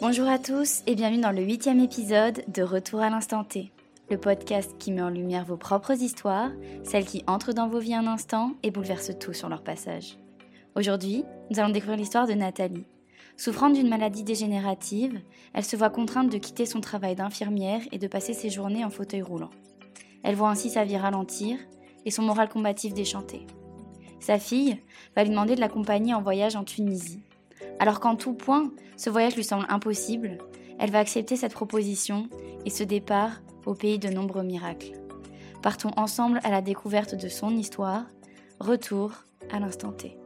Bonjour à tous et bienvenue dans le huitième épisode de Retour à l'instant T, le podcast qui met en lumière vos propres histoires, celles qui entrent dans vos vies un instant et bouleversent tout sur leur passage. Aujourd'hui, nous allons découvrir l'histoire de Nathalie. Souffrant d'une maladie dégénérative, elle se voit contrainte de quitter son travail d'infirmière et de passer ses journées en fauteuil roulant. Elle voit ainsi sa vie ralentir et son moral combatif déchanter. Sa fille va lui demander de l'accompagner en voyage en Tunisie. Alors qu'en tout point, ce voyage lui semble impossible, elle va accepter cette proposition et se départ au pays de nombreux miracles. Partons ensemble à la découverte de son histoire. Retour à l'instant T.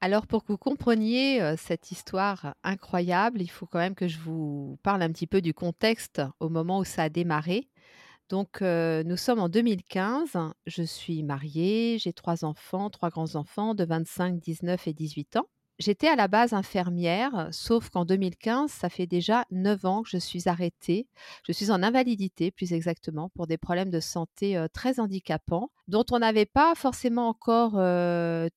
Alors pour que vous compreniez euh, cette histoire incroyable, il faut quand même que je vous parle un petit peu du contexte au moment où ça a démarré. Donc nous sommes en 2015, je suis mariée, j'ai trois enfants, trois grands-enfants de 25, 19 et 18 ans. J'étais à la base infirmière, sauf qu'en 2015, ça fait déjà 9 ans que je suis arrêtée. Je suis en invalidité, plus exactement, pour des problèmes de santé très handicapants, dont on n'avait pas forcément encore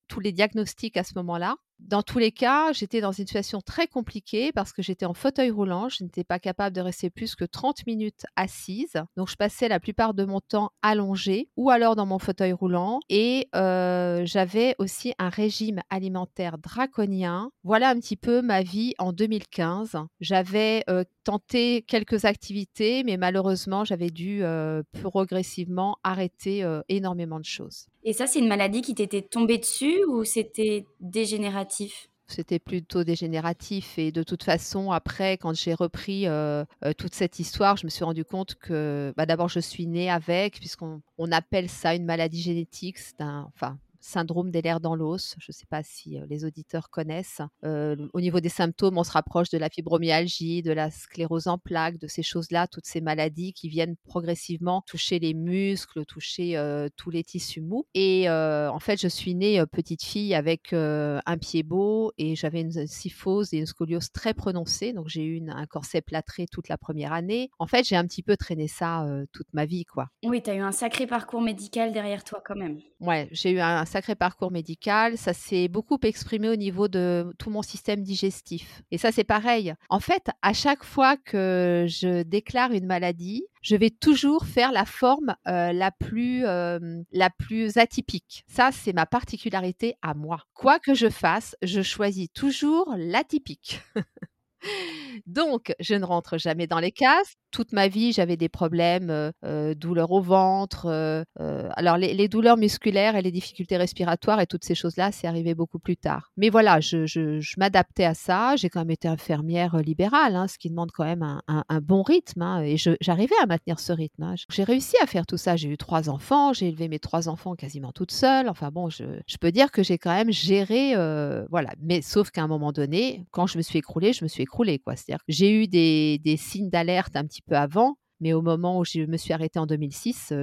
tous les diagnostics à ce moment-là. Dans tous les cas, j'étais dans une situation très compliquée parce que j'étais en fauteuil roulant. Je n'étais pas capable de rester plus que 30 minutes assise. Donc, je passais la plupart de mon temps allongée ou alors dans mon fauteuil roulant. Et euh, j'avais aussi un régime alimentaire draconien. Voilà un petit peu ma vie en 2015. J'avais euh, tenté quelques activités, mais malheureusement, j'avais dû euh, progressivement arrêter énormément de choses. Et ça, c'est une maladie qui t'était tombée dessus ou c'était dégénératif? C'était plutôt dégénératif et de toute façon après quand j'ai repris euh, euh, toute cette histoire je me suis rendu compte que bah, d'abord je suis née avec puisqu'on on appelle ça une maladie génétique c'est un enfin syndrome des lèvres dans l'os. Je ne sais pas si les auditeurs connaissent. au niveau des symptômes, on se rapproche de la fibromyalgie, de la sclérose en plaques, de ces choses-là, toutes ces maladies qui viennent progressivement toucher les muscles, toucher tous les tissus mous. Et en fait, je suis née petite fille avec un pied beau et j'avais une syphose et une scoliose très prononcée. Donc j'ai eu un corset plâtré toute la première année. En fait, j'ai un petit peu traîné ça toute ma vie, quoi. Oui, tu as eu un sacré parcours médical derrière toi quand même. Ouais, j'ai eu un sacré parcours médical. Ça s'est beaucoup exprimé au niveau de tout mon système digestif. Et ça, c'est pareil. En fait, à chaque fois que je déclare une maladie, je vais toujours faire la forme euh, la plus euh, la plus atypique. Ça, c'est ma particularité à moi. Quoi que je fasse, je choisis toujours l'atypique. Donc, je ne rentre jamais dans les cases. Toute ma vie, j'avais des problèmes, euh, douleurs au ventre. alors, les, douleurs musculaires et les difficultés respiratoires et toutes ces choses-là, c'est arrivé beaucoup plus tard. Mais voilà, je, m'adaptais à ça. J'ai quand même été infirmière libérale, hein, ce qui demande quand même un, bon rythme. Hein, et j'arrivais à maintenir ce rythme. Hein. J'ai réussi à faire tout ça. J'ai eu trois enfants. J'ai élevé mes trois enfants quasiment toute seule. Enfin bon, je, peux dire que j'ai quand même géré, voilà. Mais sauf qu'à un moment donné, quand je me suis écroulée, je me suis écroulée, quoi. C'est-à-dire j'ai eu des, des signes d'alerte un petit peu avant. Mais au moment où je me suis arrêtée en 2006,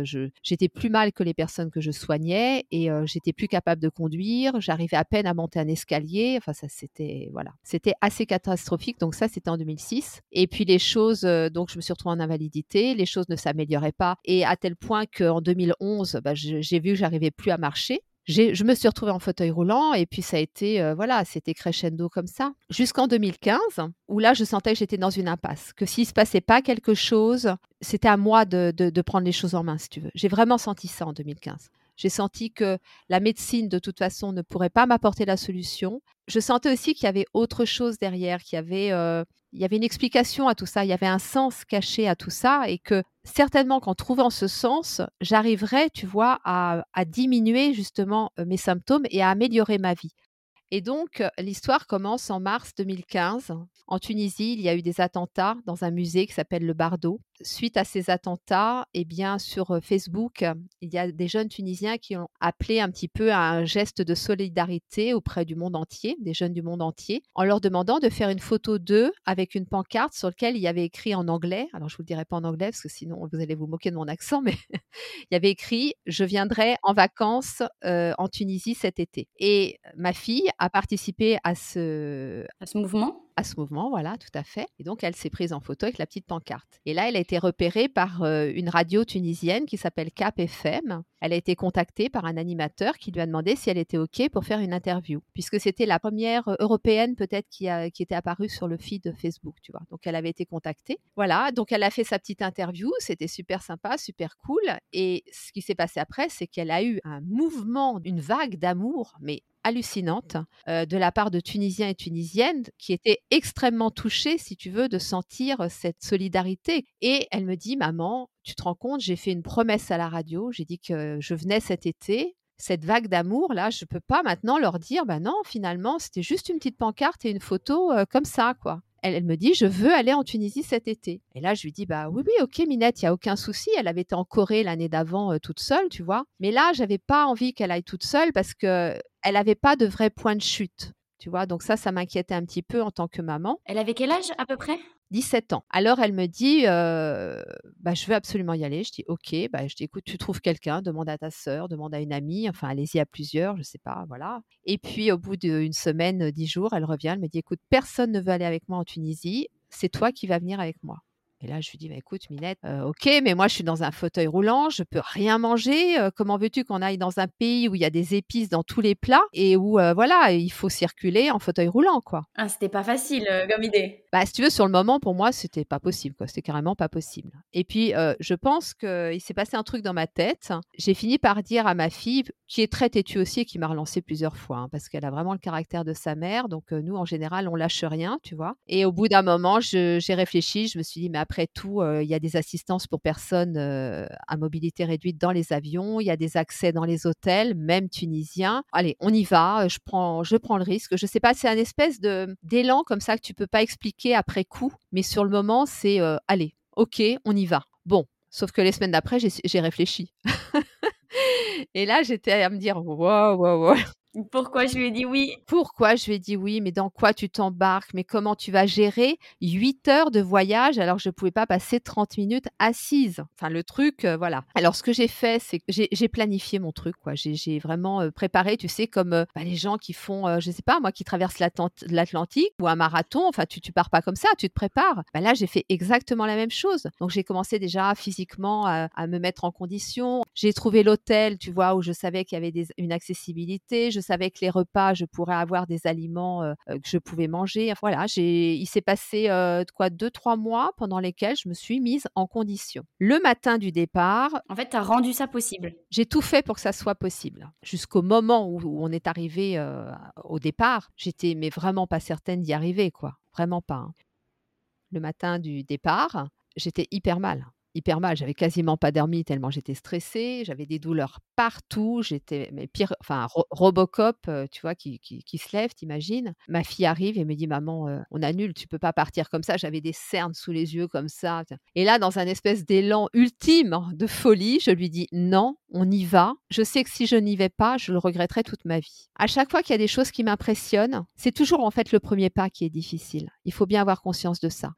j'étais plus mal que les personnes que je soignais et j'étais plus capable de conduire. J'arrivais à peine à monter un escalier. Enfin, ça, c'était voilà, c'était assez catastrophique. Donc ça, c'était en 2006. Et puis les choses, donc je me suis retrouvée en invalidité. Les choses ne s'amélioraient pas et à tel point qu'en 2011, bah, j'ai vu que j'arrivais plus à marcher je me suis retrouvée en fauteuil roulant et puis ça a été, euh, voilà, c'était crescendo comme ça. Jusqu'en 2015, où là, je sentais que j'étais dans une impasse, que s'il se passait pas quelque chose, c'était à moi de, de, prendre les choses en main, si tu veux. J'ai vraiment senti ça en 2015. J'ai senti que la médecine, de toute façon, ne pourrait pas m'apporter la solution. Je sentais aussi qu'il y avait autre chose derrière, qu'il y avait, euh, il y avait une explication à tout ça, il y avait un sens caché à tout ça, et que certainement qu'en trouvant ce sens, j'arriverais, tu vois, à, à diminuer justement euh, mes symptômes et à améliorer ma vie. Et donc, l'histoire commence en mars 2015. En Tunisie, il y a eu des attentats dans un musée qui s'appelle le Bardo. Suite à ces attentats, eh bien, sur Facebook, il y a des jeunes Tunisiens qui ont appelé un petit peu à un geste de solidarité auprès du monde entier, des jeunes du monde entier, en leur demandant de faire une photo d'eux avec une pancarte sur laquelle il y avait écrit en anglais. Alors, je ne vous le dirai pas en anglais parce que sinon vous allez vous moquer de mon accent, mais il y avait écrit Je viendrai en vacances en Tunisie cet été. Et ma fille a participé à ce, à ce mouvement? À ce mouvement, voilà, tout à fait. Et donc, elle s'est prise en photo avec la petite pancarte. Et là, elle a été repérée par euh, une radio tunisienne qui s'appelle Cap FM. Elle a été contactée par un animateur qui lui a demandé si elle était OK pour faire une interview, puisque c'était la première euh, européenne peut-être qui, qui était apparue sur le feed de Facebook, tu vois. Donc, elle avait été contactée. Voilà, donc elle a fait sa petite interview. C'était super sympa, super cool. Et ce qui s'est passé après, c'est qu'elle a eu un mouvement, une vague d'amour, mais hallucinante euh, de la part de Tunisiens et Tunisiennes qui étaient extrêmement touchés, si tu veux, de sentir cette solidarité. Et elle me dit, maman, tu te rends compte, j'ai fait une promesse à la radio, j'ai dit que je venais cet été. Cette vague d'amour, là, je ne peux pas maintenant leur dire, bah non, finalement, c'était juste une petite pancarte et une photo euh, comme ça, quoi elle, me dit je veux aller en Tunisie cet été. Et là je lui dis bah oui oui ok Minette, il y a aucun souci. Elle avait été en Corée l'année d'avant euh, toute seule, tu vois. Mais là j'avais pas envie qu'elle aille toute seule parce que elle n'avait pas de vrai point de chute. Tu vois, donc ça, ça m'inquiétait un petit peu en tant que maman. Elle avait quel âge à peu près? 17 ans. Alors elle me dit, euh, bah, je veux absolument y aller. Je dis, ok. Bah, je dis, écoute, tu trouves quelqu'un, demande à ta sœur, demande à une amie. Enfin, allez-y à plusieurs, je sais pas, voilà. Et puis au bout d'une semaine, dix jours, elle revient, elle me dit, écoute, personne ne veut aller avec moi en Tunisie. C'est toi qui vas venir avec moi. Et là, je lui dis, bah, écoute, Minette, euh, ok, mais moi, je suis dans un fauteuil roulant, je peux rien manger. Euh, comment veux-tu qu'on aille dans un pays où il y a des épices dans tous les plats et où, euh, voilà, il faut circuler en fauteuil roulant, quoi? Ah, c'était pas facile comme idée. Bah, si tu veux, sur le moment, pour moi, c'était pas possible, quoi. C'était carrément pas possible. Et puis, je pense qu'il s'est passé un truc dans ma tête. J'ai fini par dire à ma fille, qui est très têtue aussi et qui m'a relancé plusieurs fois, hein, parce qu'elle a vraiment le caractère de sa mère. Donc, nous, en général, on lâche rien, tu vois. Et au bout d'un moment, j'ai réfléchi, je me suis dit, mais après tout, euh, il y a des assistances pour personnes euh, à mobilité réduite dans les avions, il y a des accès dans les hôtels, même tunisiens. Allez, on y va, je prends, je prends le risque. Je sais pas, c'est un espèce d'élan comme ça que tu peux pas expliquer après coup, mais sur le moment, c'est euh, allez, ok, on y va. Bon, sauf que les semaines d'après, j'ai réfléchi. Et là, j'étais à me dire, waouh, waouh, waouh. Pourquoi je lui ai dit oui? Pourquoi je lui ai dit oui? Mais dans quoi tu t'embarques? Mais comment tu vas gérer 8 heures de voyage alors que je ne pouvais pas passer 30 minutes assise Enfin, le truc, euh, voilà. Alors, ce que j'ai fait, c'est que j'ai planifié mon truc, quoi. J'ai vraiment euh, préparé, tu sais, comme euh, bah, les gens qui font, je ne sais pas, moi, qui traversent l'Atlantique ou un marathon. Enfin, tu, tu pars pas comme ça, tu te prépares. Bah, là, j'ai fait exactement la même chose. Donc, j'ai commencé déjà physiquement à, me mettre en condition. J'ai trouvé l'hôtel, tu vois, où je savais qu'il y avait une accessibilité. Savais que les repas, je pourrais avoir des aliments que je pouvais manger. Voilà, il s'est passé quoi deux trois mois pendant lesquels je me suis mise en condition. Le matin du départ, en fait, tu as rendu ça possible. J'ai tout fait pour que ça soit possible. Jusqu'au moment où, on est arrivé au départ, j'étais mais vraiment pas certaine d'y arriver, quoi. Vraiment pas. Hein. Le matin du départ, j'étais hyper mal hyper mal. J'avais quasiment pas dormi tellement j'étais stressée. J'avais des douleurs partout. J'étais, mais pire, enfin, Robocop, euh, tu vois, qui, qui, se lève, t'imagines? Ma fille arrive et me dit Maman, euh, on annule, tu peux pas partir comme ça. J'avais des cernes sous les yeux comme ça. Et là, dans un espèce d'élan ultime de folie, je lui dis Non, on y va. Je sais que si je n'y vais pas, je le regretterai toute ma vie. À chaque fois qu'il y a des choses qui m'impressionnent, c'est toujours en fait le premier pas qui est difficile. Il faut bien avoir conscience de ça.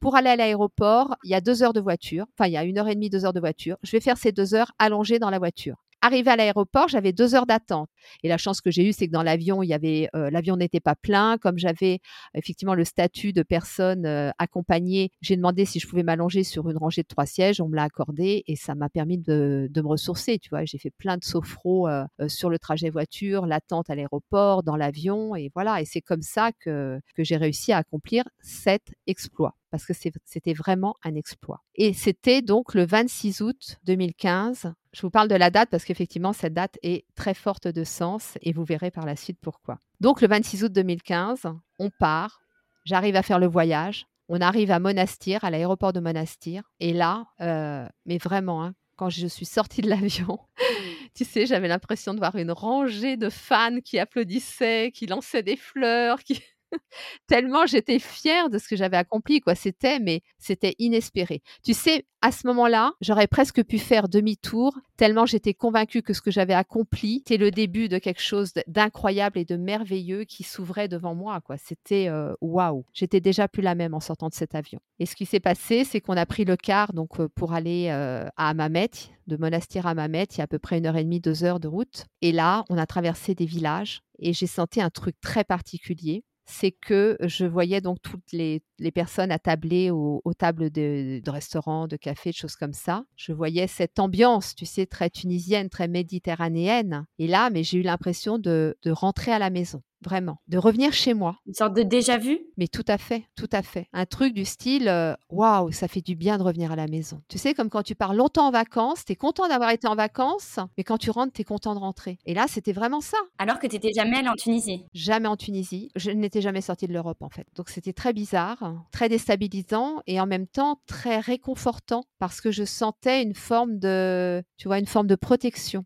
Pour aller à l'aéroport, il y a deux heures de voiture. Enfin, il y a une heure et demie, deux heures de voiture. Je vais faire ces deux heures allongées dans la voiture. Arrivé à l'aéroport, j'avais deux heures d'attente. Et la chance que j'ai eue, c'est que dans l'avion, il y avait euh, l'avion n'était pas plein. Comme j'avais effectivement le statut de personne euh, accompagnée, j'ai demandé si je pouvais m'allonger sur une rangée de trois sièges. On me l'a accordé et ça m'a permis de, me ressourcer. Tu vois, j'ai fait plein de sophro euh, sur le trajet voiture, l'attente à l'aéroport, dans l'avion, et voilà. Et c'est comme ça que, que j'ai réussi à accomplir cet exploit parce que c'était vraiment un exploit. Et c'était donc le 26 août 2015. Je vous parle de la date parce qu'effectivement, cette date est très forte de sens et vous verrez par la suite pourquoi. Donc le 26 août 2015, on part, j'arrive à faire le voyage, on arrive à Monastir, à l'aéroport de Monastir. Et là, euh, mais vraiment, hein, quand je suis sortie de l'avion, tu sais, j'avais l'impression de voir une rangée de fans qui applaudissaient, qui lançaient des fleurs, qui... tellement j'étais fière de ce que j'avais accompli, quoi. C'était, mais c'était inespéré. Tu sais, à ce moment-là, j'aurais presque pu faire demi-tour, tellement j'étais convaincue que ce que j'avais accompli était le début de quelque chose d'incroyable et de merveilleux qui s'ouvrait devant moi, quoi. C'était euh, waouh. J'étais déjà plus la même en sortant de cet avion. Et ce qui s'est passé, c'est qu'on a pris le car donc euh, pour aller euh, à Amamet, de Monastir à Amamet, il y a à peu près une heure et demie, deux heures de route. Et là, on a traversé des villages et j'ai senti un truc très particulier c'est que je voyais donc toutes les, personnes attablées aux, tables de, restaurants, de cafés, de choses comme ça. Je voyais cette ambiance, tu sais, très tunisienne, très méditerranéenne. Et là, mais j'ai eu l'impression de rentrer à la maison vraiment, de revenir chez moi. Une sorte de déjà vu? Mais tout à fait, tout à fait. Un truc du style, euh, waouh, ça fait du bien de revenir à la maison. Tu sais, comme quand tu pars longtemps en vacances, tu es content d'avoir été en vacances, mais quand tu rentres, tu es content de rentrer. Et là, c'était vraiment ça. Alors que tu n'étais jamais allé en Tunisie? Jamais en Tunisie. Je n'étais jamais sortie de l'Europe, en fait. Donc c'était très bizarre, très déstabilisant et en même temps très réconfortant parce que je sentais une forme de, tu vois, une forme de protection.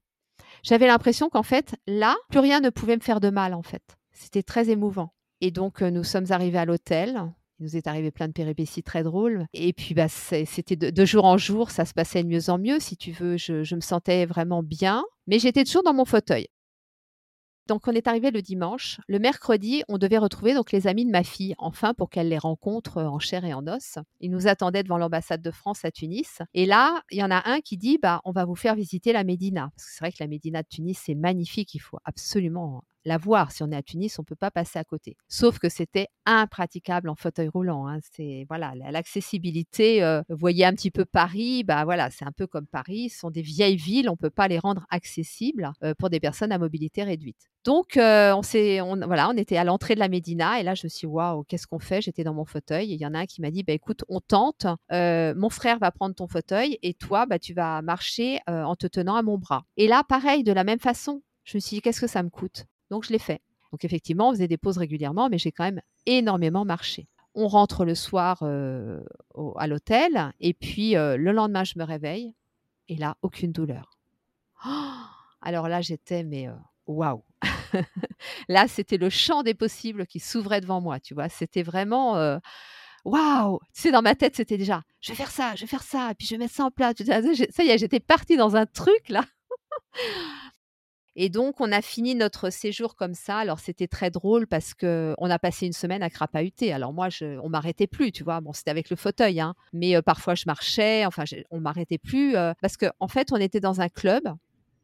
J'avais l'impression qu'en fait, là, plus rien ne pouvait me faire de mal, en fait. C'était très émouvant. Et donc, nous sommes arrivés à l'hôtel. Il nous est arrivé plein de péripéties très drôles. Et puis, bah, c'était de, jour en jour, ça se passait de mieux en mieux, si tu veux. Je, me sentais vraiment bien, mais j'étais toujours dans mon fauteuil. Donc, on est arrivé le dimanche. Le mercredi, on devait retrouver donc les amis de ma fille, enfin, pour qu'elle les rencontre en chair et en os. Ils nous attendaient devant l'ambassade de France à Tunis. Et là, il y en a un qui dit, bah, on va vous faire visiter la Médina. Parce que c'est vrai que la Médina de Tunis, c'est magnifique. Il faut absolument la voir. Si on est à Tunis, on ne peut pas passer à côté. Sauf que c'était impraticable en fauteuil roulant. Hein. C'est voilà, l'accessibilité. Euh, vous voyez un petit peu Paris, bah voilà, c'est un peu comme Paris. Ce sont des vieilles villes, on ne peut pas les rendre accessibles euh, pour des personnes à mobilité réduite. Donc euh, on s'est, voilà, on était à l'entrée de la Médina et là je me suis waouh, qu'est-ce qu'on fait? J'étais dans mon fauteuil et il y en a un qui m'a dit bah écoute, on tente. mon frère va prendre ton fauteuil et toi bah tu vas marcher en te tenant à mon bras. Et là pareil, de la même façon, je me suis dit qu'est-ce que ça me coûte? Donc je l'ai fait. Donc effectivement, on faisait des pauses régulièrement, mais j'ai quand même énormément marché. On rentre le soir euh, à l'hôtel et puis euh, le lendemain, je me réveille et là, aucune douleur. alors là, j'étais mais euh, waouh. là, c'était le champ des possibles qui s'ouvrait devant moi, tu vois? C'était vraiment waouh Tu sais, dans ma tête, c'était déjà, je vais faire ça, je vais faire ça, puis je vais mettre ça en place. Ça y est, j'étais partie dans un truc là. Et donc, on a fini notre séjour comme ça. Alors, c'était très drôle parce que on a passé une semaine à crapahuter. Alors moi, je, on m'arrêtait plus, tu vois. Bon, c'était avec le fauteuil, hein. mais parfois je marchais. Enfin, on m'arrêtait plus parce qu'en en fait, on était dans un club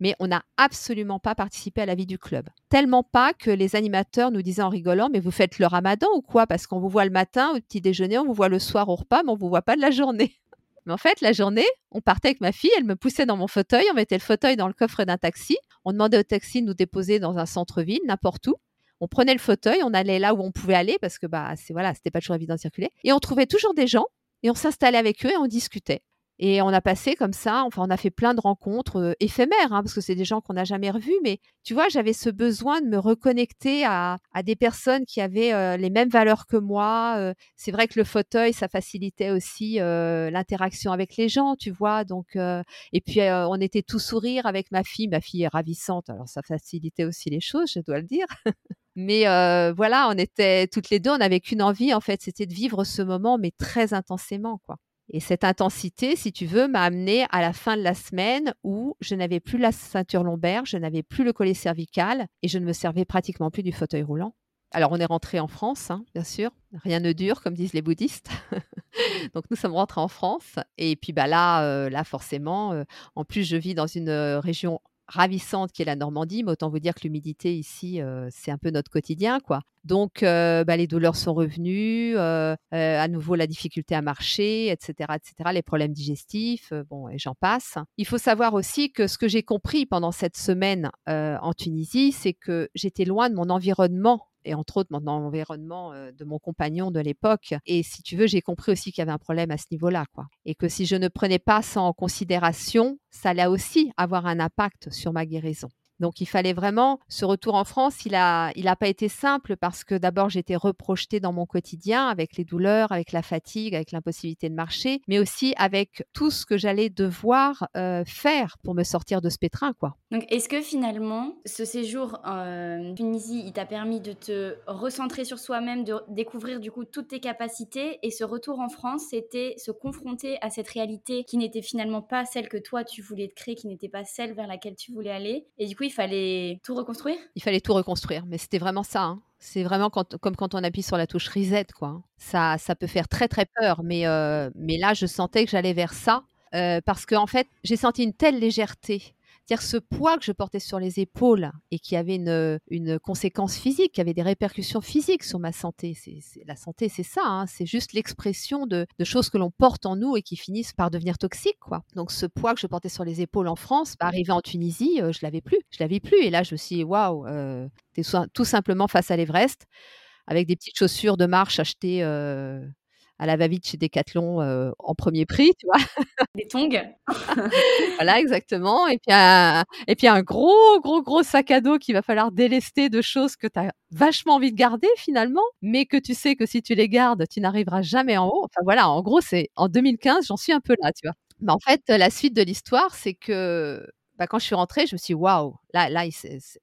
mais on n'a absolument pas participé à la vie du club. Tellement pas que les animateurs nous disaient en rigolant, mais vous faites le ramadan ou quoi? Parce qu'on vous voit le matin au petit déjeuner, on vous voit le soir au repas, mais on vous voit pas de la journée. Mais en fait, la journée, on partait avec ma fille, elle me poussait dans mon fauteuil, on mettait le fauteuil dans le coffre d'un taxi, on demandait au taxi de nous déposer dans un centre-ville, n'importe où. On prenait le fauteuil, on allait là où on pouvait aller parce que bah c'est voilà, c'était pas toujours évident de circuler et on trouvait toujours des gens et on s'installait avec eux et on discutait. Et on a passé comme ça, enfin, on a fait plein de rencontres euh, éphémères, hein, parce que c'est des gens qu'on n'a jamais revus. Mais tu vois, j'avais ce besoin de me reconnecter à, des personnes qui avaient euh, les mêmes valeurs que moi. Euh. c'est vrai que le fauteuil, ça facilitait aussi l'interaction avec les gens, tu vois. Donc, et puis, on était tout sourire avec ma fille. Ma fille est ravissante, alors ça facilitait aussi les choses, je dois le dire. Mais voilà, on était toutes les deux, on n'avait qu'une envie, en fait, c'était de vivre ce moment, mais très intensément, quoi. Et cette intensité, si tu veux, m'a amené à la fin de la semaine où je n'avais plus la ceinture lombaire, je n'avais plus le collet cervical et je ne me servais pratiquement plus du fauteuil roulant. Alors on est rentré en France, hein, bien sûr. Rien ne dure, comme disent les bouddhistes. Donc nous sommes rentrés en France. Et puis bah là, euh, là forcément, euh, en plus je vis dans une euh, région ravissante qui est la Normandie, mais autant vous dire que l'humidité ici, c'est un peu notre quotidien, quoi. Donc, bah, les douleurs sont revenues, à nouveau la difficulté à marcher, etc., etc., les problèmes digestifs, bon, et j'en passe. Il faut savoir aussi que ce que j'ai compris pendant cette semaine en Tunisie, c'est que j'étais loin de mon environnement et entre autres mon environnement de mon compagnon de l'époque. Et si tu veux, j'ai compris aussi qu'il y avait un problème à ce niveau-là, quoi. Et que si je ne prenais pas ça en considération, ça allait aussi avoir un impact sur ma guérison. Donc il fallait vraiment ce retour en France. Il n'a il a pas été simple parce que d'abord j'étais reprojetée dans mon quotidien avec les douleurs, avec la fatigue, avec l'impossibilité de marcher, mais aussi avec tout ce que j'allais devoir euh, faire pour me sortir de ce pétrin, quoi. Donc est-ce que finalement ce séjour en Tunisie, il t'a permis de te recentrer sur soi-même, de découvrir du coup toutes tes capacités, et ce retour en France, c'était se confronter à cette réalité qui n'était finalement pas celle que toi tu voulais te créer, qui n'était pas celle vers laquelle tu voulais aller, et du coup il fallait tout reconstruire? Il fallait tout reconstruire, mais c'était vraiment ça. Hein. C'est vraiment comme quand on appuie sur la touche reset, quoi. Hein. Ça, ça peut faire très très peur, mais, euh, mais là, je sentais que j'allais vers ça euh, parce qu'en en fait, j'ai senti une telle légèreté C'est-à-dire ce poids que je portais sur les épaules et qui avait une, une conséquence physique, qui avait des répercussions physiques sur ma santé. La santé, c'est ça, hein. c'est juste l'expression de, de, choses que l'on porte en nous et qui finissent par devenir toxiques. Quoi. Donc ce poids que je portais sur les épaules en France, bah, arrivé en Tunisie, euh, je l'avais plus. Je l'avais plus. Et là, je me suis dit, waouh, euh, tout simplement face à l'Everest, avec des petites chaussures de marche achetées euh, à la va-vite chez Decathlon euh, en premier prix, tu vois. Des tongs. voilà, exactement. Et puis, un, et puis un gros, gros, gros sac à dos qu'il va falloir délester de choses que tu as vachement envie de garder finalement, mais que tu sais que si tu les gardes, tu n'arriveras jamais en haut. Enfin voilà, en gros, c'est en 2015, j'en suis un peu là, tu vois. Mais en fait, la suite de l'histoire, c'est que bah, quand je suis rentrée, je me suis dit, waouh, là, là,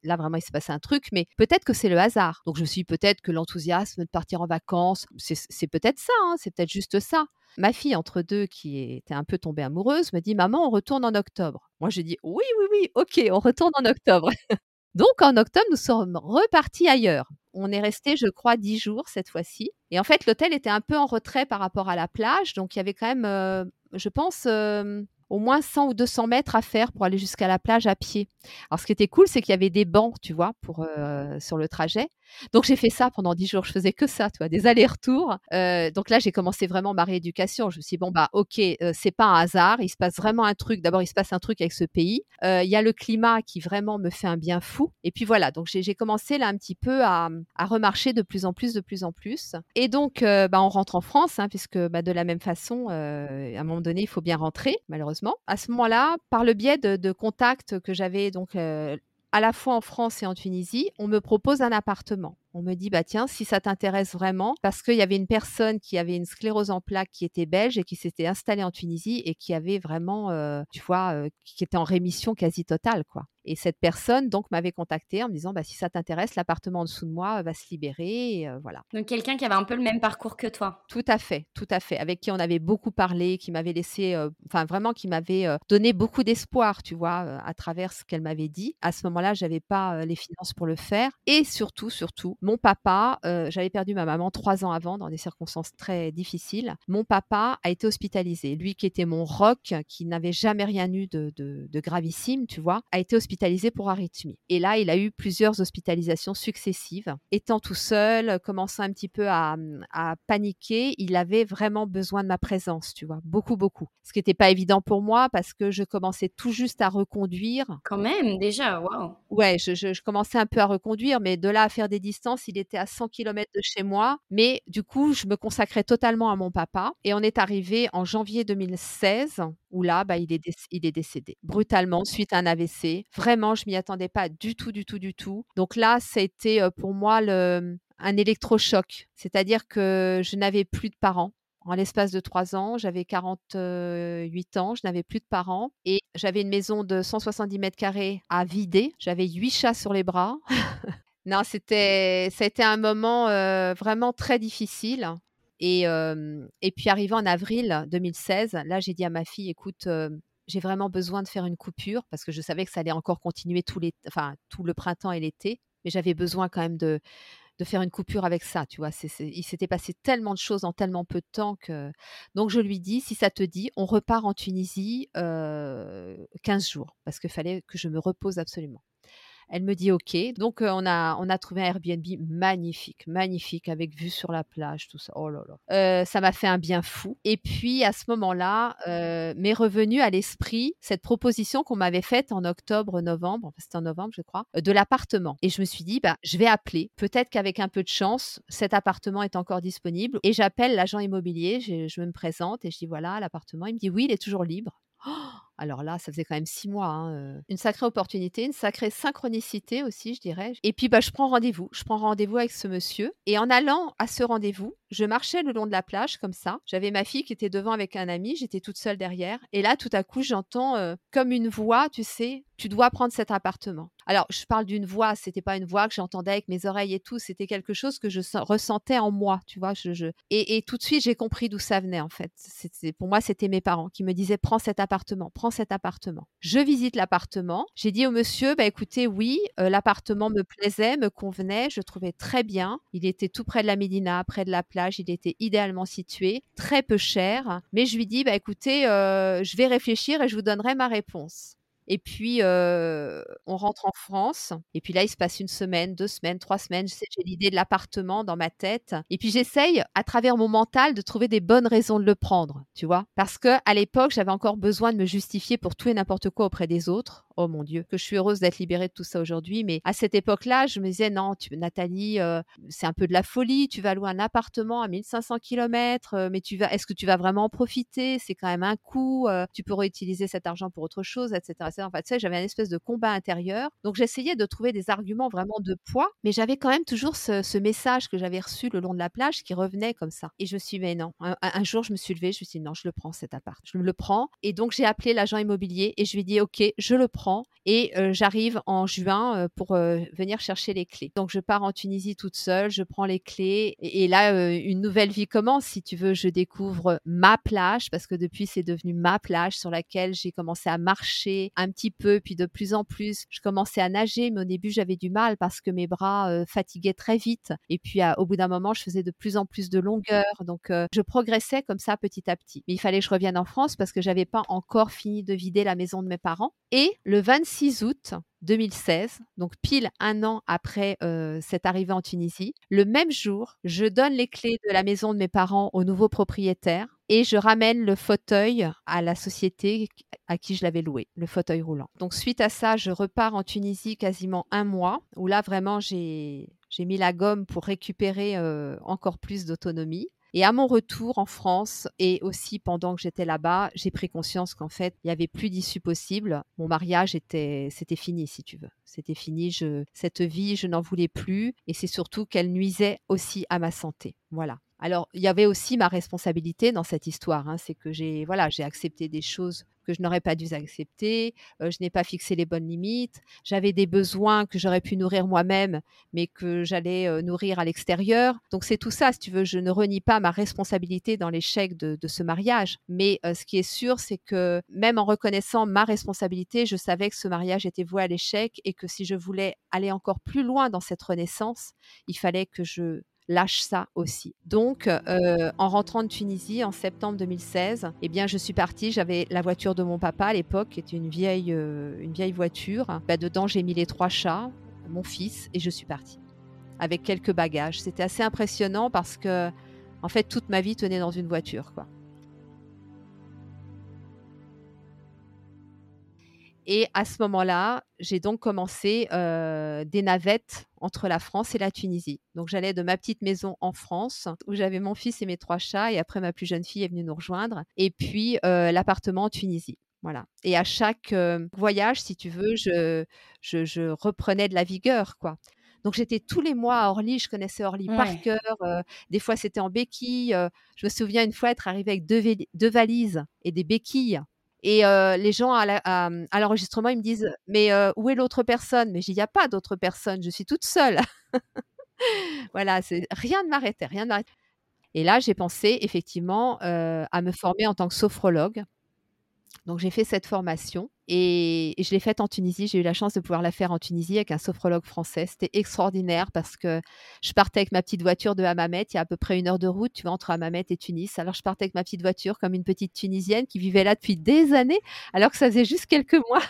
là, vraiment, il s'est passé un truc, mais peut-être que c'est le hasard. Donc, je me suis dit, peut-être que l'enthousiasme de partir en vacances, c'est peut-être ça, hein, c'est peut-être juste ça. Ma fille, entre deux, qui était un peu tombée amoureuse, me dit, maman, on retourne en octobre. Moi, je dis, oui, oui, oui, ok, on retourne en octobre. Donc, en octobre, nous sommes repartis ailleurs. On est resté, je crois, dix jours cette fois-ci. Et en fait, l'hôtel était un peu en retrait par rapport à la plage. Donc, il y avait quand même, euh, je pense, euh, au moins 100 ou 200 mètres à faire pour aller jusqu'à la plage à pied. Alors, ce qui était cool, c'est qu'il y avait des bancs, tu vois, pour, euh, sur le trajet. Donc j'ai fait ça pendant dix jours. Je faisais que ça, tu vois, des allers-retours. Euh, donc là, j'ai commencé vraiment ma rééducation. Je me suis dit, bon, bah, ok, euh, c'est pas un hasard. Il se passe vraiment un truc. D'abord, il se passe un truc avec ce pays. Euh, il y a le climat qui vraiment me fait un bien fou. Et puis voilà, donc j'ai commencé là un petit peu à, à, remarcher de plus en plus, de plus en plus. Et donc, bah, on rentre en France, hein, puisque bah, de la même façon, à un moment donné, il faut bien rentrer, malheureusement. À ce moment-là, par le biais de, contacts que j'avais donc à la fois en France et en Tunisie, on me propose un appartement on me dit bah tiens si ça t'intéresse vraiment parce qu'il y avait une personne qui avait une sclérose en plaques qui était belge et qui s'était installée en Tunisie et qui avait vraiment euh, tu vois euh, qui était en rémission quasi totale quoi. Et cette personne donc m'avait contacté en me disant bah si ça t'intéresse l'appartement en dessous de moi va se libérer euh, voilà. Donc quelqu'un qui avait un peu le même parcours que toi. Tout à fait, tout à fait, avec qui on avait beaucoup parlé, qui m'avait laissé enfin vraiment qui m'avait donné beaucoup d'espoir, tu vois, à travers ce qu'elle m'avait dit. À ce moment-là, j'avais pas les finances pour le faire et surtout surtout mon papa, j'avais perdu ma maman trois ans avant dans des circonstances très difficiles. Mon papa a été hospitalisé. Lui qui était mon rock, qui n'avait jamais rien eu de, gravissime, tu vois, a été hospitalisé pour arythmie. Et là, il a eu plusieurs hospitalisations successives. Étant tout seul, commençant un petit peu à, paniquer, il avait vraiment besoin de ma présence, tu vois, beaucoup, beaucoup. Ce qui n'était pas évident pour moi parce que je commençais tout juste à reconduire. Quand même, déjà, waouh. Ouais, je, je commençais un peu à reconduire, mais de là à faire des distances, il était à 100 km de chez moi. Mais du coup, je me consacrais totalement à mon papa. Et on est arrivé en janvier 2016, où là, bah, il, est il est décédé brutalement suite à un AVC. Vraiment, je m'y attendais pas du tout, du tout, du tout. Donc là, ça a été pour moi le, un électrochoc. C'est-à-dire que je n'avais plus de parents. En l'espace de trois ans, j'avais 48 ans, je n'avais plus de parents et j'avais une maison de 170 mètres carrés à vider. J'avais huit chats sur les bras. Non, c'était, ça a été un moment vraiment très difficile. Et, puis arrivé en avril 2016, là j'ai dit à ma fille, écoute, j'ai vraiment besoin de faire une coupure parce que je savais que ça allait encore continuer tout, le printemps et l'été, mais j'avais besoin quand même de, faire une coupure avec ça, tu vois. il s'était passé tellement de choses en tellement peu de temps que... Donc je lui dis, si ça te dit, on repart en Tunisie 15 jours parce qu'il fallait que je me repose absolument. Elle me dit OK. Donc, on, a, on a trouvé un Airbnb magnifique, magnifique, avec vue sur la plage, tout ça. Oh là là. ça m'a fait un bien fou. Et puis, à ce moment-là, m'est revenu à l'esprit cette proposition qu'on m'avait faite en octobre, novembre, c'était en novembre, je crois, de l'appartement. Et je me suis dit, bah, je vais appeler. Peut-être qu'avec un peu de chance, cet appartement est encore disponible. Et j'appelle l'agent immobilier, je, je me présente et je dis, voilà, l'appartement. Il me dit, oui, il est toujours libre. Oh alors là, ça faisait quand même six mois. Hein, une sacrée opportunité, une sacrée synchronicité aussi, je dirais. Et puis, bah, je prends rendez-vous. Je prends rendez-vous avec ce monsieur. Et en allant à ce rendez-vous, je marchais le long de la plage comme ça. J'avais ma fille qui était devant avec un ami. J'étais toute seule derrière. Et là, tout à coup, j'entends comme une voix, tu sais, tu dois prendre cet appartement. Alors, je parle d'une voix, c'était pas une voix que j'entendais avec mes oreilles et tout, c'était quelque chose que je ressentais en moi, tu vois. Je, Et, et, tout de suite, j'ai compris d'où ça venait, en fait. Pour moi, c'était mes parents qui me disaient prends cet appartement, prends cet appartement. Je visite l'appartement. J'ai dit au monsieur, bah écoutez, oui, euh, l'appartement me plaisait, me convenait, je trouvais très bien. Il était tout près de la Médina, près de la plage, il était idéalement situé, très peu cher. Mais je lui dis, bah écoutez, euh, je vais réfléchir et je vous donnerai ma réponse. Et puis, on rentre en France. Et puis là, il se passe une semaine, deux semaines, trois semaines. J'ai l'idée de l'appartement dans ma tête. Et puis, j'essaye, à travers mon mental, de trouver des bonnes raisons de le prendre, tu vois? Parce que à l'époque, j'avais encore besoin de me justifier pour tout et n'importe quoi auprès des autres. Oh mon Dieu, que je suis heureuse d'être libérée de tout ça aujourd'hui. Mais à cette époque-là, je me disais, non, Nathalie, c'est un peu de la folie. Tu vas louer un appartement à 1500 km, mais tu vas, est-ce que tu vas vraiment en profiter? C'est quand même un coût. tu pourrais utiliser cet argent pour autre chose, etc. En fait, j'avais un espèce de combat intérieur. Donc, j'essayais de trouver des arguments vraiment de poids, mais j'avais quand même toujours ce, message que j'avais reçu le long de la plage qui revenait comme ça. Et je me suis dit, mais non. Un, jour, je me suis levée, je me suis dit, non, je le prends cet appart. Je le prends. Et donc, j'ai appelé l'agent immobilier et je lui ai dit, OK, je le prends et j'arrive en juin pour venir chercher les clés. Donc je pars en Tunisie toute seule, je prends les clés et, là une nouvelle vie commence si tu veux. Je découvre ma plage parce que depuis c'est devenu ma plage sur laquelle j'ai commencé à marcher un petit peu puis de plus en plus je commençais à nager mais au début j'avais du mal parce que mes bras fatiguaient très vite. Et puis au bout d'un moment je faisais de plus en plus de longueur. Donc je progressais comme ça petit à petit. Mais il fallait que je revienne en France parce que j'avais pas encore fini de vider la maison de mes parents. Et le 26 août 2016, donc pile un an après cette arrivée en Tunisie, le même jour, je donne les clés de la maison de mes parents au nouveau propriétaire et je ramène le fauteuil à la société à qui je l'avais loué, le fauteuil roulant. Donc suite à ça, je repars en Tunisie quasiment un mois, où là vraiment j'ai mis la gomme pour récupérer encore plus d'autonomie. Et à mon retour en France et aussi pendant que j'étais là-bas, j'ai pris conscience qu'en fait, il n'y avait plus d'issue possible. Mon mariage était, c'était fini, si tu veux. C'était fini. Je, cette vie, je n'en voulais plus. Et c'est surtout qu'elle nuisait aussi à ma santé. Voilà. Alors, il y avait aussi ma responsabilité dans cette histoire. Hein. c'est que j'ai voilà, j'ai accepté des choses que je n'aurais pas dû accepter. je n'ai pas fixé les bonnes limites. J'avais des besoins que j'aurais pu nourrir moi-même, mais que j'allais nourrir à l'extérieur. Donc c'est tout ça, si tu veux. Je ne renie pas ma responsabilité dans l'échec de, ce mariage. Mais ce qui est sûr, c'est que même en reconnaissant ma responsabilité, je savais que ce mariage était voué à l'échec et que si je voulais aller encore plus loin dans cette renaissance, il fallait que je lâche ça aussi. Donc, euh, en rentrant de Tunisie en septembre 2016, eh bien, je suis partie. J'avais la voiture de mon papa à l'époque, qui était une vieille, euh, une vieille voiture. Bah, dedans, j'ai mis les trois chats, mon fils, et je suis partie avec quelques bagages. C'était assez impressionnant parce que, en fait, toute ma vie tenait dans une voiture, quoi. Et à ce moment-là, j'ai donc commencé des navettes entre la France et la Tunisie. Donc j'allais de ma petite maison en France, où j'avais mon fils et mes trois chats, et après ma plus jeune fille est venue nous rejoindre, et puis l'appartement en Tunisie. Voilà. Et à chaque voyage, si tu veux, je, je, reprenais de la vigueur, quoi. Donc j'étais tous les mois à Orly, je connaissais Orly par cœur. des fois c'était en béquille. je me souviens une fois être arrivée avec deux, deux valises et des béquilles et les gens à l'enregistrement, ils me disent Mais où est l'autre personne? Mais il n'y a pas d'autre personne, je suis toute seule. voilà, rien ne m'arrêtait, rien Et là, j'ai pensé effectivement à me former en tant que sophrologue. Donc j'ai fait cette formation et, je l'ai faite en Tunisie. J'ai eu la chance de pouvoir la faire en Tunisie avec un sophrologue français. C'était extraordinaire parce que je partais avec ma petite voiture de Hammamet. Il y a à peu près une heure de route, tu vois, entre Hammamet et Tunis. Alors je partais avec ma petite voiture comme une petite Tunisienne qui vivait là depuis des années, alors que ça faisait juste quelques mois.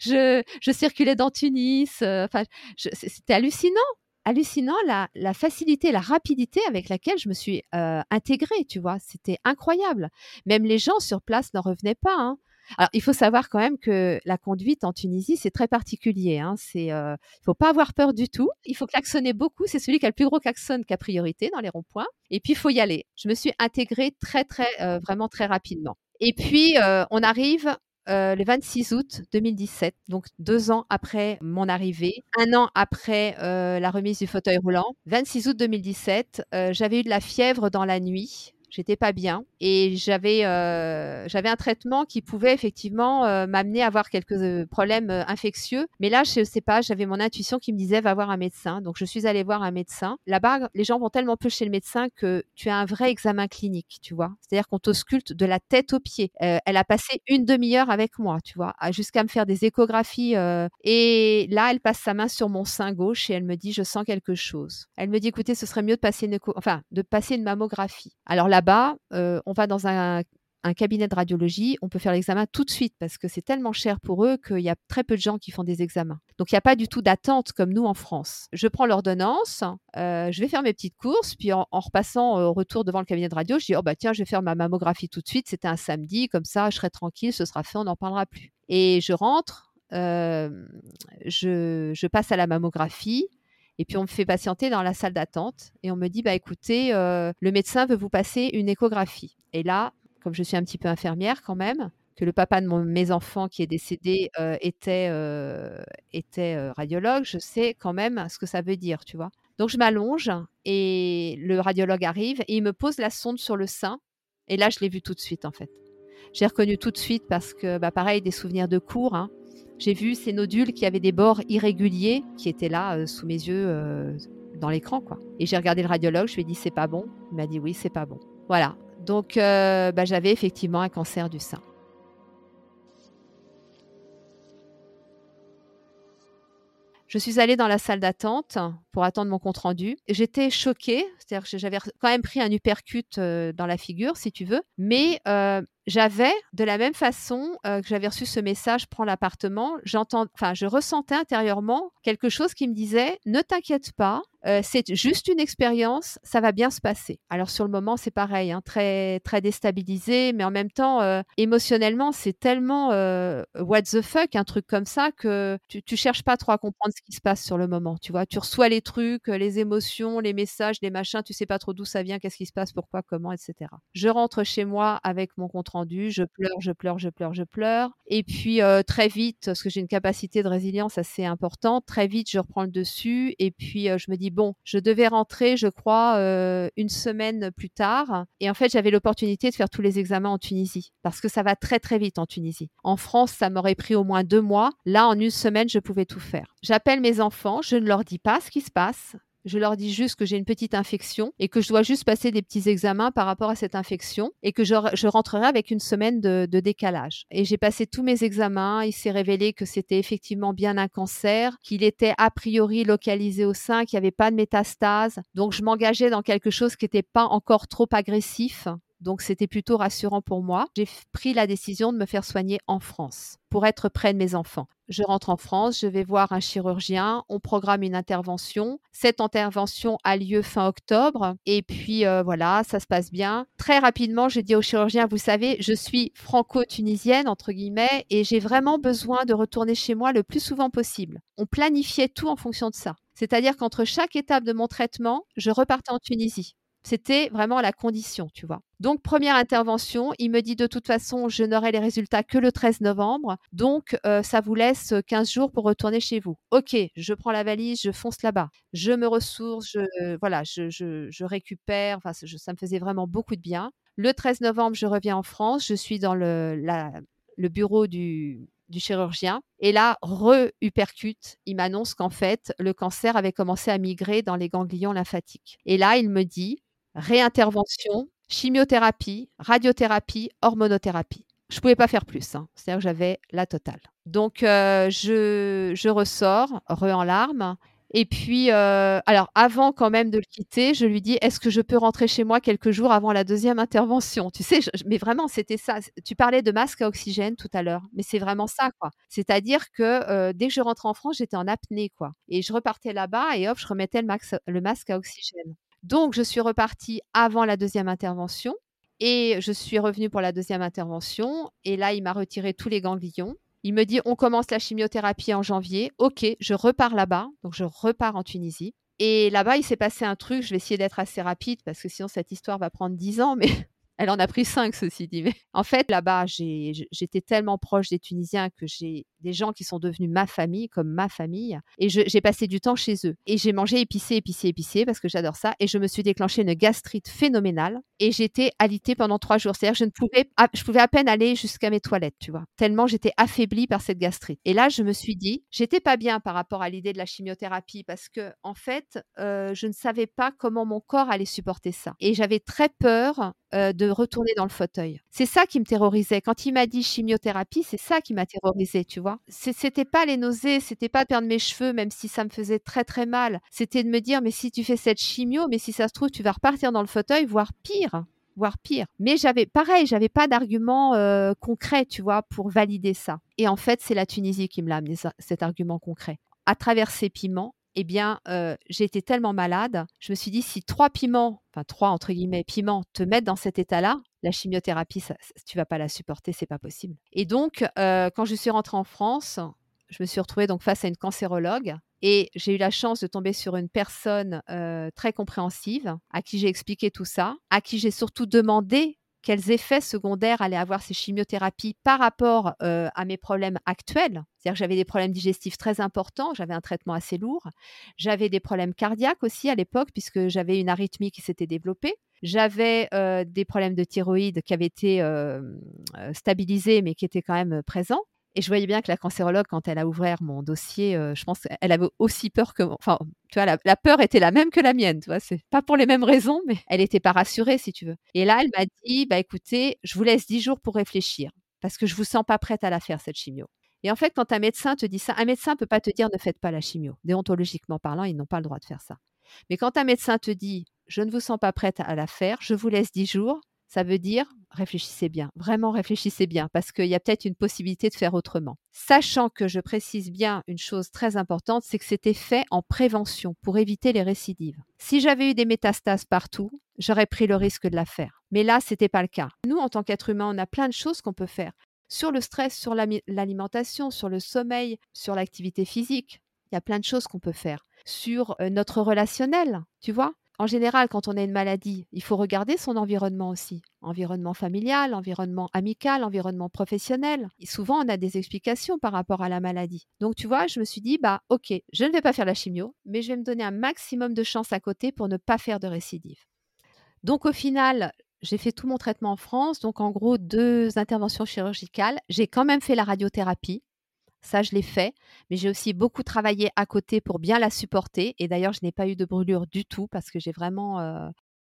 je, circulais dans Tunis. Euh, enfin, c'était hallucinant hallucinant la, la, facilité, la rapidité avec laquelle je me suis euh, intégrée, tu vois. C'était incroyable. Même les gens sur place n'en revenaient pas. Hein. Alors, il faut savoir quand même que la conduite en Tunisie, c'est très particulier. Hein. C'est, euh, il faut pas avoir peur du tout. Il faut klaxonner beaucoup. C'est celui qui a le plus gros klaxon qui a priorité dans les ronds-points. Et puis, il faut y aller. Je me suis intégrée très, très, euh, vraiment très rapidement. Et puis, on arrive euh, le 26 août 2017, donc deux ans après mon arrivée, un an après euh, la remise du fauteuil roulant. 26 août 2017, euh, j'avais eu de la fièvre dans la nuit j'étais pas bien et j'avais euh, j'avais un traitement qui pouvait effectivement euh, m'amener à avoir quelques euh, problèmes infectieux. Mais là je sais pas j'avais mon intuition qui me disait va voir un médecin. Donc je suis allée voir un médecin. Là-bas les gens vont tellement peu chez le médecin que tu as un vrai examen clinique tu vois. C'est-à-dire qu'on t'ausculte de la tête aux pieds. Elle a passé une demi-heure avec moi tu vois jusqu'à me faire des échographies et là elle passe sa main sur mon sein gauche et elle me dit je sens quelque chose. Elle me dit écoutez ce serait mieux de passer une enfin de passer une mammographie. Alors là là-bas, on va dans un cabinet de radiologie, on peut faire l'examen tout de suite parce que c'est tellement cher pour eux qu'il y a très peu de gens qui font des examens. Donc il n'y a pas du tout d'attente comme nous en France. Je prends l'ordonnance, euh, je vais faire mes petites courses, puis en, repassant au retour devant le cabinet de radio, je dis oh bah tiens je vais faire ma mammographie tout de suite. C'était un samedi, comme ça je serai tranquille, ce sera fait, on n'en parlera plus. Et je rentre, euh, je, passe à la mammographie. Et puis on me fait patienter dans la salle d'attente et on me dit bah écoutez, euh, le médecin veut vous passer une échographie. Et là, comme je suis un petit peu infirmière quand même, que le papa de mes enfants qui est décédé euh, était, était radiologue, je sais quand même ce que ça veut dire, tu vois. Donc je m'allonge et le radiologue arrive et il me pose la sonde sur le sein. Et là, je l'ai vu tout de suite en fait. J'ai reconnu tout de suite parce que, bah, pareil, des souvenirs de cours. Hein j'ai vu ces nodules qui avaient des bords irréguliers qui étaient là euh, sous mes yeux euh, dans l'écran quoi. Et j'ai regardé le radiologue, je lui ai dit c'est pas bon. Il m'a dit oui c'est pas bon. Voilà. Donc euh, bah, j'avais effectivement un cancer du sein. Je suis allée dans la salle d'attente pour attendre mon compte rendu. J'étais choquée, c'est-à-dire que j'avais quand même pris un uppercut dans la figure, si tu veux, mais j'avais, de la même façon que j'avais reçu ce message, prends l'appartement, j'entends, enfin, je ressentais intérieurement quelque chose qui me disait, ne t'inquiète pas, c'est juste une expérience, ça va bien se passer. Alors sur le moment, c'est pareil, hein, très très déstabilisé, mais en même temps, émotionnellement, c'est tellement what the fuck, un truc comme ça que tu, tu cherches pas trop à comprendre ce qui se passe sur le moment. Tu vois, tu reçois les trucs, les émotions, les messages, les machins, tu sais pas trop d'où ça vient, qu'est-ce qui se passe, pourquoi, comment, etc. Je rentre chez moi avec mon compte je pleure, je pleure, je pleure, je pleure. Et puis euh, très vite, parce que j'ai une capacité de résilience assez importante, très vite je reprends le dessus. Et puis euh, je me dis bon, je devais rentrer, je crois, euh, une semaine plus tard. Et en fait, j'avais l'opportunité de faire tous les examens en Tunisie, parce que ça va très très vite en Tunisie. En France, ça m'aurait pris au moins deux mois. Là, en une semaine, je pouvais tout faire. J'appelle mes enfants, je ne leur dis pas ce qui se passe. Je leur dis juste que j'ai une petite infection et que je dois juste passer des petits examens par rapport à cette infection et que je, rentrerai avec une semaine de, décalage. Et j'ai passé tous mes examens. Il s'est révélé que c'était effectivement bien un cancer, qu'il était a priori localisé au sein, qu'il n'y avait pas de métastase. Donc je m'engageais dans quelque chose qui n'était pas encore trop agressif. Donc c'était plutôt rassurant pour moi. J'ai pris la décision de me faire soigner en France pour être près de mes enfants. Je rentre en France, je vais voir un chirurgien, on programme une intervention. Cette intervention a lieu fin octobre et puis euh, voilà, ça se passe bien. Très rapidement, j'ai dit au chirurgien, vous savez, je suis franco-tunisienne entre guillemets et j'ai vraiment besoin de retourner chez moi le plus souvent possible. On planifiait tout en fonction de ça. C'est-à-dire qu'entre chaque étape de mon traitement, je repartais en Tunisie. C'était vraiment la condition, tu vois. Donc, première intervention, il me dit de toute façon, je n'aurai les résultats que le 13 novembre. Donc, euh, ça vous laisse 15 jours pour retourner chez vous. OK, je prends la valise, je fonce là-bas. Je me ressource, je, voilà, je, récupère. Enfin, ça me faisait vraiment beaucoup de bien. Le 13 novembre, je reviens en France. Je suis dans le, le bureau du, du chirurgien. Et là, re-upercute, il m'annonce qu'en fait, le cancer avait commencé à migrer dans les ganglions lymphatiques. Et là, il me dit, réintervention, chimiothérapie, radiothérapie, hormonothérapie. Je pouvais pas faire plus, hein. c'est-à-dire que j'avais la totale. Donc, euh, je, je, ressors, re en larmes, et puis, euh, alors avant quand même de le quitter, je lui dis est-ce que je peux rentrer chez moi quelques jours avant la deuxième intervention? Tu sais, mais vraiment, c'était ça. Tu parlais de masque à oxygène tout à l'heure, mais c'est vraiment ça, quoi. C'est-à-dire que euh, dès que je rentrais en France, j'étais en apnée, quoi. Et je repartais là-bas et hop, je remettais le, le masque à oxygène. Donc, je suis repartie avant la deuxième intervention et je suis revenue pour la deuxième intervention. Et là, il m'a retiré tous les ganglions. Il me dit on commence la chimiothérapie en janvier. Ok, je repars là-bas. Donc je repars en Tunisie. Et là-bas, il s'est passé un truc. Je vais essayer d'être assez rapide parce que sinon cette histoire va prendre dix ans. Mais elle en a pris cinq, ceci dit. Mais en fait, là-bas, j'étais tellement proche des Tunisiens que j'ai des gens qui sont devenus ma famille, comme ma famille. Et j'ai passé du temps chez eux. Et j'ai mangé épicé, épicé, épicé, parce que j'adore ça. Et je me suis déclenché une gastrite phénoménale. Et j'étais alitée pendant trois jours. C'est-à-dire je ne pouvais, je pouvais à peine aller jusqu'à mes toilettes, tu vois. Tellement j'étais affaiblie par cette gastrite. Et là, je me suis dit, j'étais pas bien par rapport à l'idée de la chimiothérapie, parce que, en fait, euh, je ne savais pas comment mon corps allait supporter ça. Et j'avais très peur euh, de retourner dans le fauteuil. C'est ça qui me terrorisait. Quand il m'a dit chimiothérapie, c'est ça qui m'a terrorisée, tu vois. C'était pas les nausées, c'était pas perdre mes cheveux, même si ça me faisait très très mal. C'était de me dire, mais si tu fais cette chimio, mais si ça se trouve, tu vas repartir dans le fauteuil, voire pire voire pire. Mais j'avais, pareil, j'avais pas d'argument euh, concret, tu vois, pour valider ça. Et en fait, c'est la Tunisie qui me l'a amené cet argument concret. À travers ces piments, eh bien, euh, été tellement malade, je me suis dit, si trois piments, enfin trois entre guillemets piments, te mettent dans cet état-là, la chimiothérapie, ça, tu vas pas la supporter, c'est pas possible. Et donc, euh, quand je suis rentrée en France, je me suis retrouvée donc face à une cancérologue et j'ai eu la chance de tomber sur une personne euh, très compréhensive à qui j'ai expliqué tout ça, à qui j'ai surtout demandé quels effets secondaires allaient avoir ces chimiothérapies par rapport euh, à mes problèmes actuels? C'est-à-dire que j'avais des problèmes digestifs très importants, j'avais un traitement assez lourd, j'avais des problèmes cardiaques aussi à l'époque puisque j'avais une arythmie qui s'était développée. J'avais euh, des problèmes de thyroïde qui avaient été stabilisés mais qui étaient quand même présents. Et je voyais bien que la cancérologue, quand elle a ouvert mon dossier, euh, je pense qu'elle avait aussi peur que, enfin, tu vois, la, peur était la même que la mienne, tu vois, c'est pas pour les mêmes raisons, mais elle n'était pas rassurée, si tu veux. Et là, elle m'a dit, bah écoutez, je vous laisse 10 jours pour réfléchir, parce que je vous sens pas prête à la faire cette chimio. Et en fait, quand un médecin te dit ça, un médecin peut pas te dire ne faites pas la chimio. Déontologiquement parlant, ils n'ont pas le droit de faire ça. Mais quand un médecin te dit je ne vous sens pas prête à la faire, je vous laisse 10 jours, ça veut dire réfléchissez bien, vraiment réfléchissez bien, parce qu'il y a peut-être une possibilité de faire autrement. Sachant que je précise bien une chose très importante, c'est que c'était fait en prévention pour éviter les récidives. Si j'avais eu des métastases partout, j'aurais pris le risque de la faire. Mais là, ce n'était pas le cas. Nous, en tant qu'êtres humains, on a plein de choses qu'on peut faire. Sur le stress, sur l'alimentation, sur le sommeil, sur l'activité physique, il y a plein de choses qu'on peut faire. Sur euh, notre relationnel, tu vois? En général, quand on a une maladie, il faut regarder son environnement aussi. Environnement familial, environnement amical, environnement professionnel. Souvent, on a des explications par rapport à la maladie. Donc, tu vois, je me suis dit, bah, ok, je ne vais pas faire la chimio, mais je vais me donner un maximum de chance à côté pour ne pas faire de récidive. Donc, au final, j'ai fait tout mon traitement en France. Donc, en gros, deux interventions chirurgicales. J'ai quand même fait la radiothérapie. Ça, je l'ai fait, mais j'ai aussi beaucoup travaillé à côté pour bien la supporter. Et d'ailleurs, je n'ai pas eu de brûlure du tout parce que j'ai vraiment, euh,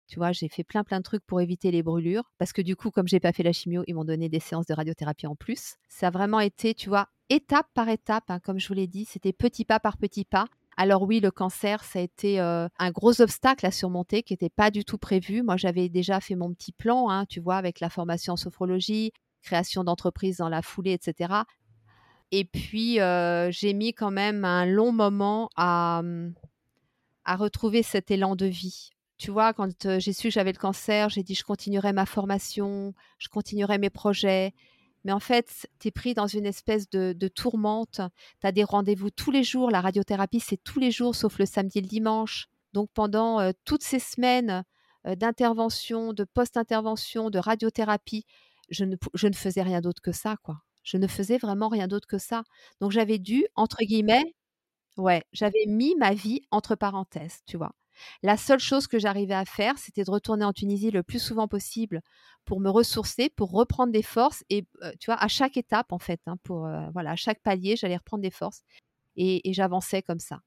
tu vois, j'ai fait plein plein de trucs pour éviter les brûlures. Parce que du coup, comme j'ai pas fait la chimio, ils m'ont donné des séances de radiothérapie en plus. Ça a vraiment été, tu vois, étape par étape, hein, comme je vous l'ai dit, c'était petit pas par petit pas. Alors oui, le cancer, ça a été euh, un gros obstacle à surmonter qui n'était pas du tout prévu. Moi, j'avais déjà fait mon petit plan, hein, tu vois, avec la formation en sophrologie, création d'entreprise dans la foulée, etc. Et puis, j'ai mis quand même un long moment à, à retrouver cet élan de vie. Tu vois, quand j'ai su que j'avais le cancer, j'ai dit je continuerai ma formation, je continuerai mes projets. Mais en fait, tu es pris dans une espèce de, tourmente. Tu as des rendez-vous tous les jours. La radiothérapie, c'est tous les jours, sauf le samedi et le dimanche. Donc pendant toutes ces semaines d'intervention, de post-intervention, de radiothérapie, je ne, je ne faisais rien d'autre que ça, quoi je ne faisais vraiment rien d'autre que ça. Donc j'avais dû, entre guillemets, ouais, j'avais mis ma vie entre parenthèses, tu vois. La seule chose que j'arrivais à faire, c'était de retourner en Tunisie le plus souvent possible pour me ressourcer, pour reprendre des forces et tu vois à chaque étape en fait, hein, pour voilà à chaque palier, j'allais reprendre des forces et j'avançais comme ça.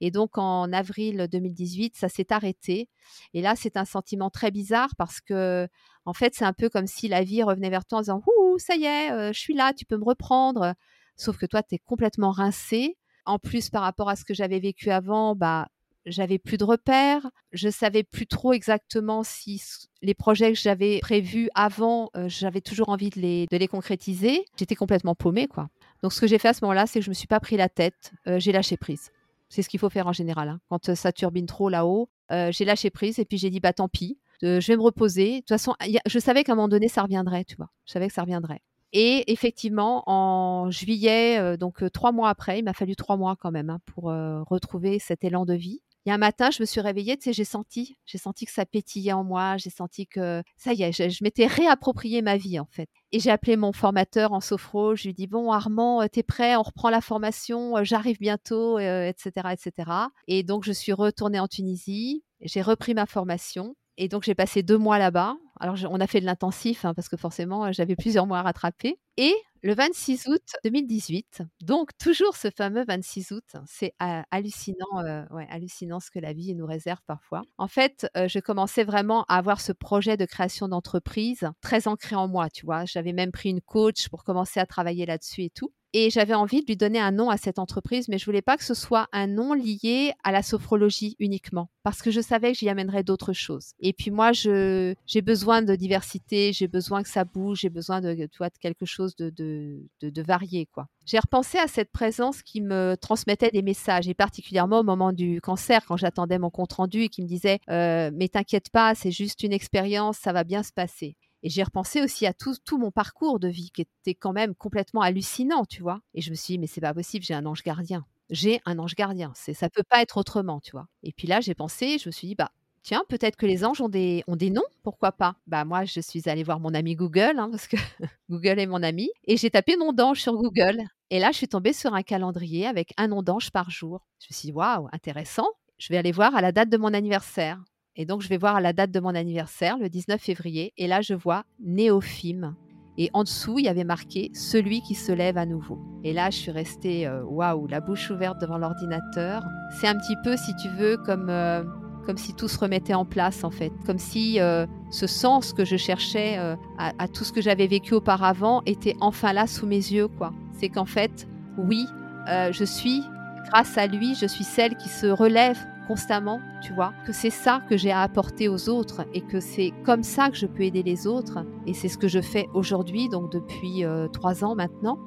Et donc en avril 2018, ça s'est arrêté. Et là, c'est un sentiment très bizarre parce que, en fait, c'est un peu comme si la vie revenait vers toi en disant Ouh, ça y est, euh, je suis là, tu peux me reprendre. Sauf que toi, tu es complètement rincé. En plus, par rapport à ce que j'avais vécu avant, bah, j'avais plus de repères, je savais plus trop exactement si les projets que j'avais prévus avant, euh, j'avais toujours envie de les, de les concrétiser. J'étais complètement paumée, quoi. Donc, ce que j'ai fait à ce moment-là, c'est que je me suis pas pris la tête, euh, j'ai lâché prise. C'est ce qu'il faut faire en général. Hein. Quand ça turbine trop là-haut, j'ai lâché prise et puis j'ai dit bah tant pis, je vais me reposer. De toute façon, je savais qu'à un moment donné ça reviendrait, tu vois. Je savais que ça reviendrait. Et effectivement, en juillet, donc trois mois après, il m'a fallu trois mois quand même hein, pour retrouver cet élan de vie. Il y a un matin, je me suis réveillée, tu sais, j'ai senti, j'ai senti que ça pétillait en moi, j'ai senti que ça y est, je, m'étais réapproprié ma vie en fait. Et j'ai appelé mon formateur en sophro, je lui ai dit bon Armand, euh, t'es prêt, on reprend la formation, euh, j'arrive bientôt, etc., euh, etc. Et donc je suis retournée en Tunisie, j'ai repris ma formation et donc, j'ai passé deux mois là-bas. Alors, on a fait de l'intensif hein, parce que forcément, j'avais plusieurs mois à rattraper. Et le 26 août 2018, donc toujours ce fameux 26 août, c'est hallucinant, euh, hallucinant ce que la vie nous réserve parfois. En fait, euh, je commençais vraiment à avoir ce projet de création d'entreprise très ancré en moi, tu vois. J'avais même pris une coach pour commencer à travailler là-dessus et tout. Et j'avais envie de lui donner un nom à cette entreprise, mais je voulais pas que ce soit un nom lié à la sophrologie uniquement, parce que je savais que j'y amènerais d'autres choses. Et puis moi, je j'ai besoin de diversité, j'ai besoin que ça bouge, j'ai besoin de, vois, de quelque chose de, de, de, de varié, quoi. J'ai repensé à cette présence qui me transmettait des messages, et particulièrement au moment du cancer, quand j'attendais mon compte rendu et qui me disait euh, Mais t'inquiète pas, c'est juste une expérience, ça va bien se passer. Et j'ai repensé aussi à tout, mon parcours de vie qui était quand même complètement hallucinant, tu vois. Et je me suis dit, mais c'est pas possible, j'ai un ange gardien. J'ai un ange gardien. C'est, ça peut pas être autrement, tu vois. Et puis là, j'ai pensé, je me suis dit, bah, tiens, peut-être que les anges ont des, ont des noms, pourquoi pas Bah moi, je suis allée voir mon ami Google, hein, parce que Google est mon ami, et j'ai tapé nom d'ange sur Google. Et là, je suis tombée sur un calendrier avec un nom d'ange par jour. Je me suis dit, waouh, intéressant. Je vais aller voir à la date de mon anniversaire. Et donc, je vais voir la date de mon anniversaire, le 19 février, et là, je vois Néophime. Et en dessous, il y avait marqué Celui qui se lève à nouveau. Et là, je suis restée, euh, waouh, la bouche ouverte devant l'ordinateur. C'est un petit peu, si tu veux, comme, euh, comme si tout se remettait en place, en fait. Comme si euh, ce sens que je cherchais à, tout ce que j'avais vécu auparavant était enfin là sous mes yeux, quoi. C'est qu'en fait, oui, je suis, grâce à lui, je suis celle qui se relève constamment, tu vois, que c'est ça que j'ai à apporter aux autres et que c'est comme ça que je peux aider les autres. Et c'est ce que je fais aujourd'hui, donc depuis euh, trois ans maintenant.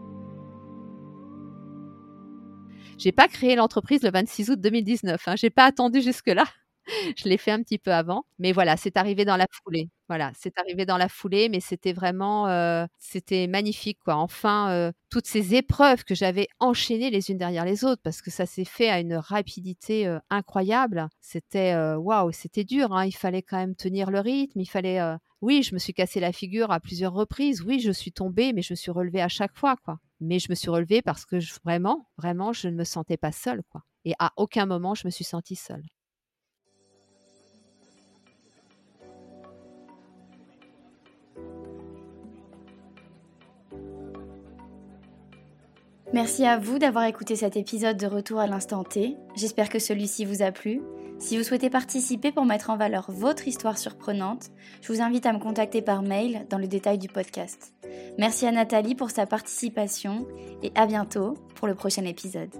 J'ai pas créé l'entreprise le 26 août 2019. Hein, j'ai pas attendu jusque là. je l'ai fait un petit peu avant, mais voilà, c'est arrivé dans la foulée. Voilà, c'est arrivé dans la foulée, mais c'était vraiment, euh, c'était magnifique, quoi. Enfin, euh, toutes ces épreuves que j'avais enchaînées les unes derrière les autres, parce que ça s'est fait à une rapidité euh, incroyable. C'était, waouh, c'était dur. Hein. Il fallait quand même tenir le rythme. Il fallait, oui, je me suis cassé la figure à plusieurs reprises. Oui, je suis tombée, mais je me suis relevée à chaque fois, quoi. Mais je me suis relevée parce que vraiment, vraiment, je ne me sentais pas seule, quoi. Et à aucun moment je me suis sentie seule. Merci à vous d'avoir écouté cet épisode de Retour à l'instant T. J'espère que celui-ci vous a plu. Si vous souhaitez participer pour mettre en valeur votre histoire surprenante, je vous invite à me contacter par mail dans le détail du podcast. Merci à Nathalie pour sa participation et à bientôt pour le prochain épisode.